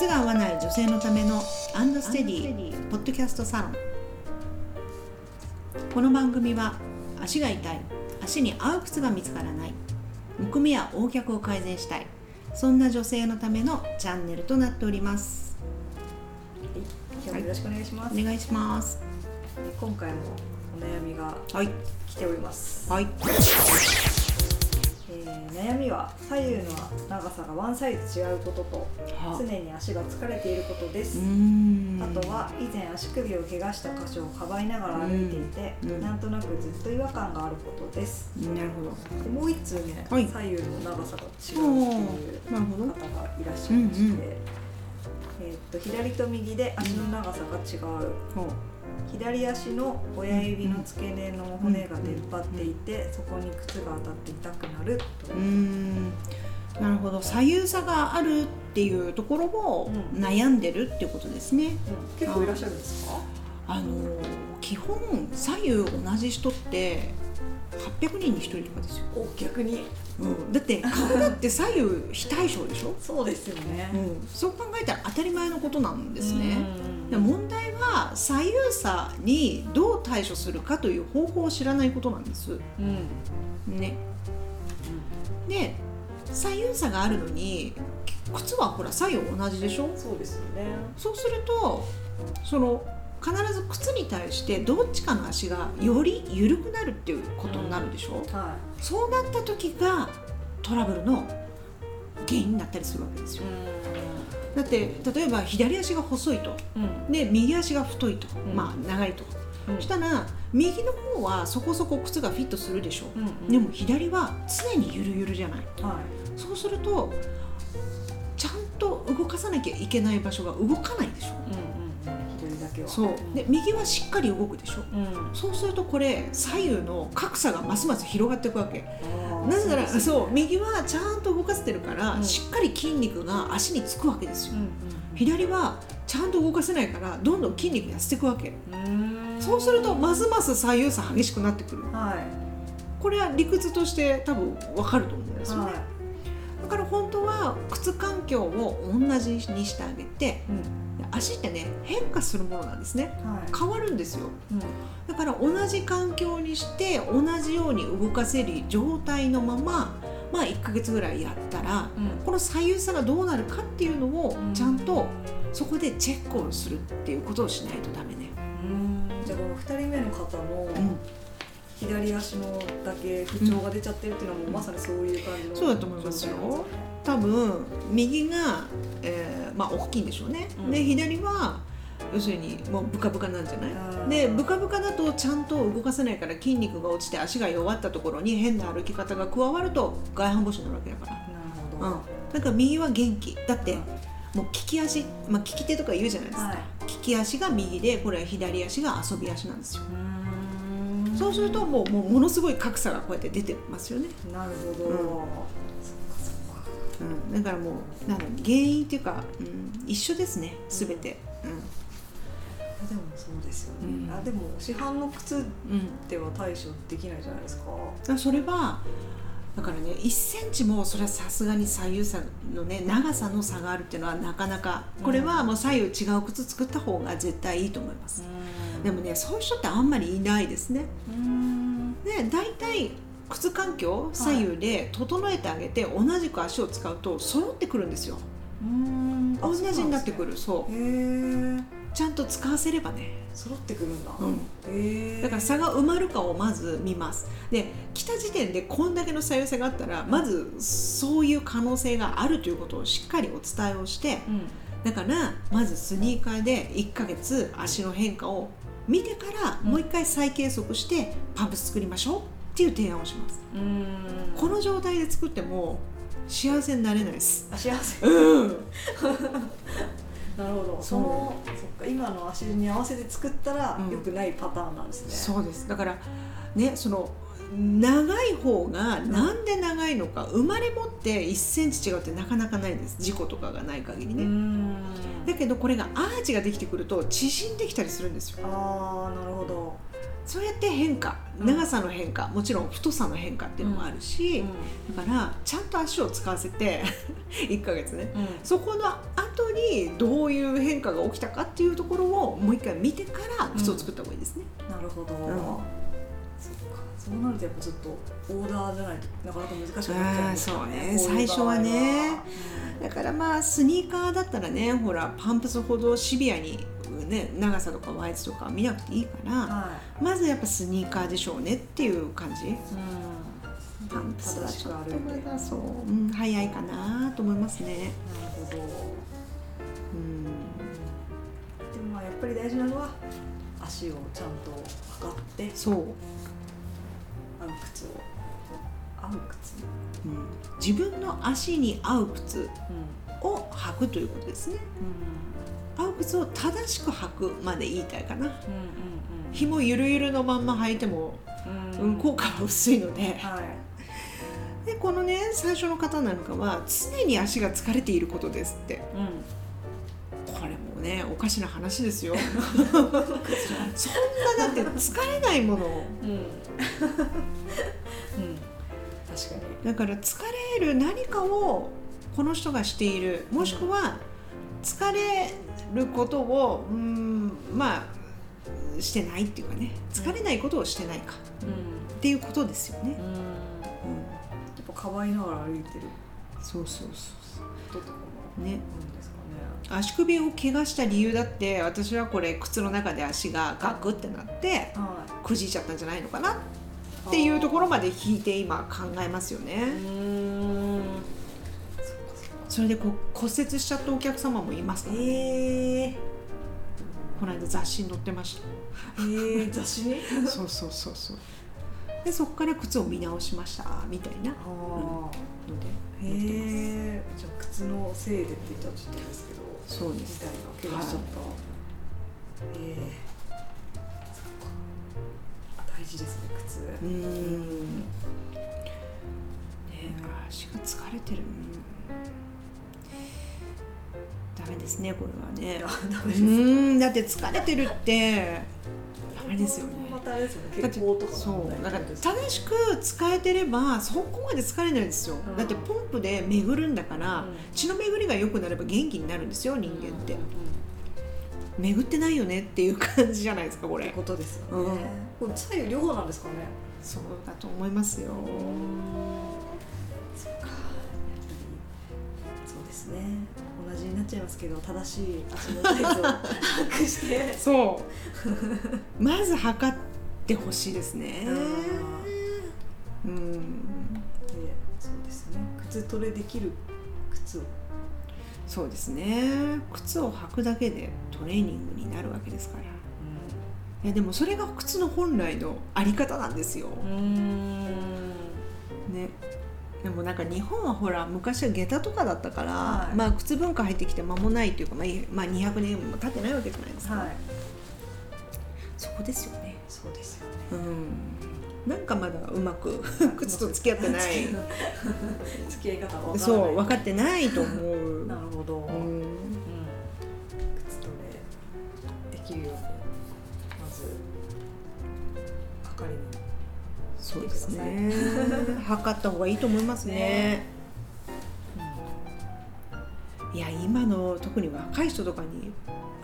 靴が合わない女性のためのアンドステディポッドキャストサロン。この番組は足が痛い足に合う靴が見つからないむくみや横脚を改善したいそんな女性のためのチャンネルとなっております。今日もよろしくお願いします、お願いします。今回もお悩みがはい。来ております、はいえー悩みは左右の長さがワンサイズ違うこととは常に足が疲れていることです、あとは以前足首を怪我した箇所をかばいながら歩いていて、なんとなくずっと違和感があることです。なるほど。でもう一通ね、はい。左右の長さが違うっていう方がいらっしゃいまして、うんうん。えーっと左と右で足の長さが違う、ほう左足の親指の付け根の骨が出っ張っていて、そこに靴が当たって痛くなる。とうーん。なるほど。左右差があるっていうところをうん。悩んでるっていうことですね、結構いらっしゃるんですか？あの基本左右同じ人って800人に1人とかですよ、お逆に？うん、だって顔だって左右非対称でしょ、そうですよね。うん、そう考えたら当たり前のことなんですね、うんで問題は左右差にどう対処するかという方法を知らないことなんです。うん。ね。で左右差があるのに靴はほら左右同じでしょ？そうですよね。そうするとその必ず靴に対してどっちかの足がより緩くなるっていうことになるでしょ、はそうなった時がトラブルの原因になったりするわけですいよだって例えば左足が細いと。うん。で右足が太いと、うん。まあ長いと、うん。そしたら右の方はそこそこ靴がフィットするでしょ、うんうん。でも左は常にゆるゆるじゃない。はそうするとちゃんと動かさなきゃいけない場所が動かないでしょけは。そう。で右はしっかり動くでしょ。うん。そうするとこれ左右の格差がますます広がっていくわけ。なぜならそう,、ね。右はちゃんと動かせてるから、うん。しっかり筋肉が足につくわけですよ、うん左はちゃんと動かせないからどんどん筋肉痩せていくわけ。うんうん。そうするとますます左右差激しくなってくる。はい。これは理屈として多分わかると思うんですよね、はだから本当は靴環境を同じにしてあげていうん足ってね変化するものなんですね。はい。変わるんですよ。うん。だから同じ環境にして同じように動かせる状態のまままあ1ヶ月ぐらいやったらうん。この左右差がどうなるかっていうのをちゃんとそこでチェックをするっていうことをしないとダメね。うん。じゃあこの2人目の方のうん、左足のだけ不調が出ちゃってるっていうのはもうまさにそういう感じのそうだと思いますよ多分右が、えーまあ大きいんでしょうね。うん。で左は要するにもうブカブカなんじゃない？でブカブカだとちゃんと動かせないから筋肉が落ちて足が弱ったところに変な歩き方が加わると外反母趾になるわけだから。なるほど、うん、だから右は元気。だってもう利き足、まあ、利き手とか言うじゃないですか、はい。利き足が右でこれは左足が遊び足なんですよ、そうするともうもうものすごい格差がこうやって出てますよね、なるほど、うんうん、だからもうなん原因っていうか、うん、一緒ですね全て、あでもそうですよね、うん。あでも市販の靴うんうん、では対処できないじゃないですか。だからそれはだからね1センチもそれはさすがに左右差のね長さの差があるっていうのはなかなかこれはもう左右違う靴作った方が絶対いいと思います、でもねそういう人ってあんまりいないですね。うん。で大体靴環境左右で整えてあげて同じく足を使うと揃ってくるんですよ。うん。同じになってくる。るそうちゃんと使わせればね、揃ってくるんだ、うん、だから差が埋まるかをまず見ます。で来た時点でこんだけの左右差があったらまずそういう可能性があるということをしっかりお伝えをしてうん。だからまずスニーカーで1ヶ月足の変化を見てからもう一回再計測してパンプス作りましょうっていう提案をします。うん。この状態で作っても幸せになれないです。あ幸せ。うん。なるほど。そのそっか。今の足に合わせて作ったらうん。良くないパターンなんですね、そうです。だからねその長い方がなんで長いのか、生まれ持って1センチ違うってなかなかないです。事故とかがない限りうね、ん。だけどこれがアーチができてくると縮んできたりするんですよ。ああなるほど、そうやって変化うん長さの変化もちろん太さの変化っていうのもあるし、うだからちゃんと足を使わせて 1ヶ月ね。んうん。そこの後後にどういう変化が起きたかっていうところをもう一回見てから靴を作った方がいいですね。なるほど、ん。そっか。そうなるとやっぱちょっとオーダーじゃないとなかなか難しくなっちゃうんですかね。そうね。最初はね。だからまあスニーカーだったらねほらパンプスほどシビアに、ね、長さとかワイズとか見なくていいから、はまずやっぱスニーカーでしょうねっていう感じ。い、うん、パンプスは正しくちょっとまだそう、うん、早いかなと思いますね。なるほどうん、でもまあやっぱり大事なのは足をちゃんと測ってそう、合う靴を合う靴うん、自分の足に合う靴うを履くということですね。合う靴を正しく履くまで言いたいかな。んうん紐ゆるゆるのまんま履いても、うん。うん、効果は薄いので。はい。でこのね最初の方なんかは常に足が疲れていることですって。うん。これもねおかしな話ですよ。そんなだって疲れないもの。うん、うん、確かに。だから疲れる何かをこの人がしている。もしくは疲れることをうんまあしてないっていうかね。疲れないことをしてないか。うん。っていうことですよね、うん。やうん、っぱかばいながら歩いてる。そうそうそうそう。ね。足首を怪我した理由だって私はこれ靴の中で足がガクってなってはくじいちゃったんじゃないのかなっていうところまで引いて今考えますよいね。うんそれでこう骨折しちゃったお客様もいますからええこの間雑誌に載ってました。えー、雑誌に？そうそうそうそう。でそこから靴を見直しましたみたいな。あのであへえじゃあ靴のせいでって言ったらちょっとですけどそうです。自体が怪我しちゃった、ええそっか。大事ですね靴。うーん。ね。足が疲れてる。うん。ダメですねこれはね。うんだって疲れてるって。ダメですよね。またあれですよねだってそうだから正しく使えてればそこまで疲れないですよ、うん。だってポンプで巡るんだから、うん。血の巡りが良くなれば元気になるんですよ人間って、巡ってないよねっていう感じじゃないですかこれ。ってことですようん。ね、これ左右両方なんですかね。そうだと思いますよ、ね同じになっちゃいますけど正しい足のサイズを把握して。そう。まず測ってほしいですね。うん。でそうですね。靴トレできる靴を。そうですね。靴を履くだけでトレーニングになるわけですから。いやでもそれが靴の本来のあり方なんですよ、うん。ねでもなんか日本はほら昔は下駄とかだったから、はい。まあ靴文化入ってきて間もないというか、まあ、いまあ200年も経ってないわけじゃないですか、はい。そこですよね。そうですよね。うん。なんかまだうまく靴と付き合ってない。付き合い方は分そう分かってないと思う。なるほど、ううん。ん靴トレできるようにまず測りにそうですね。測った方がいいと思いますね。ね。いや今の特に若い人とかに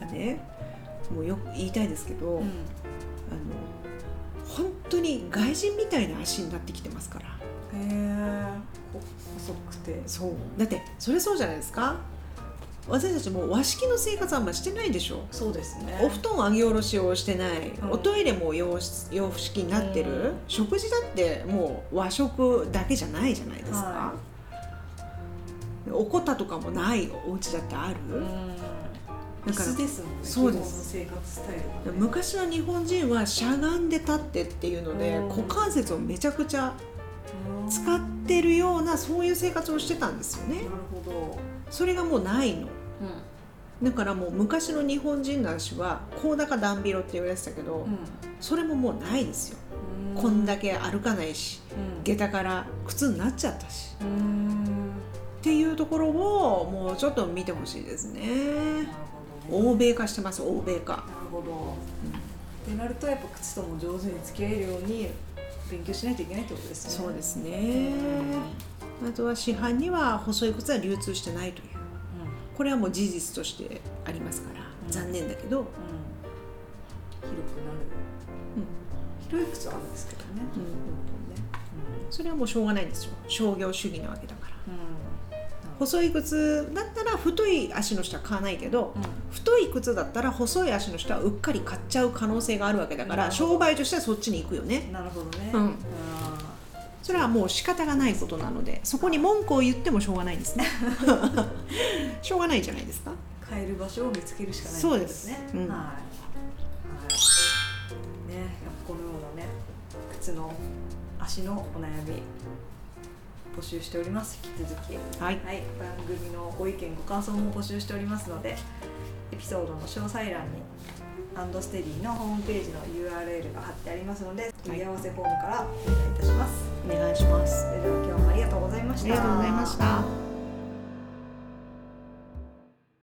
はねもうよく言いたいですけど、うん。あの本当に外人みたいな足になってきてますから。へえ細くて。そう。だってそれそうじゃないですか私たちもう和式の生活あんましてないでしょ。そうですね。お布団上げ下ろしをしてない、うん。おトイレも洋室洋式になってる、うん。食事だってもう和食だけじゃないじゃないですか、はおこたとかもないお家だってある、うん。だからですもんねそうです。生活スタイルがね。昔の日本人はしゃがんで立ってっていうので、うん。股関節をめちゃくちゃうん。使ってるようなそういう生活をしてたんですよね。なるほど。それがもうないの。うだからもう昔の日本人の足は高高段広って言われてたけど、ん。それももうないですよ、うん。こんだけ歩かないしうん。下駄から靴になっちゃったし。うん。っていうところをもうちょっと見てほしいですね。ね。欧米化してます欧米化、なるほど。ってなるとやっぱ靴とも上手に付き合えるように勉強しないといけないってことですね。そうですうね。んあとは市販には細い靴は流通してないというこれはもう事実としてありますから、うん。残念だけど、うん、広くなる、広い靴はあるんですけどね、うん。本当にね。それはもうしょうがないんですよ。商業主義なわけだから。うん。うん細い靴だったら太い足の人は買わないけど、うん。太い靴だったら細い足の人はうっかり買っちゃう可能性があるわけだから商売としてはそっちに行くよね。なるほどね、うん。あそれはもう仕方がないことなのでそこに文句を言ってもしょうがないんですね。しょうがないじゃないですか。ー買える場所を見つけるしかないそうです。ね、うん。はい、はい、ねこのようなね靴の足のお悩み募集しております。引き続き。はい。はい、番組のご意見ご感想も募集しておりますのでエピソードの詳細欄にアンドステディのホームページの URL が貼ってありますので問い。合わせフォームからお願いいたします、お願いします。それでは今日もありがとうございました。ありがとうございました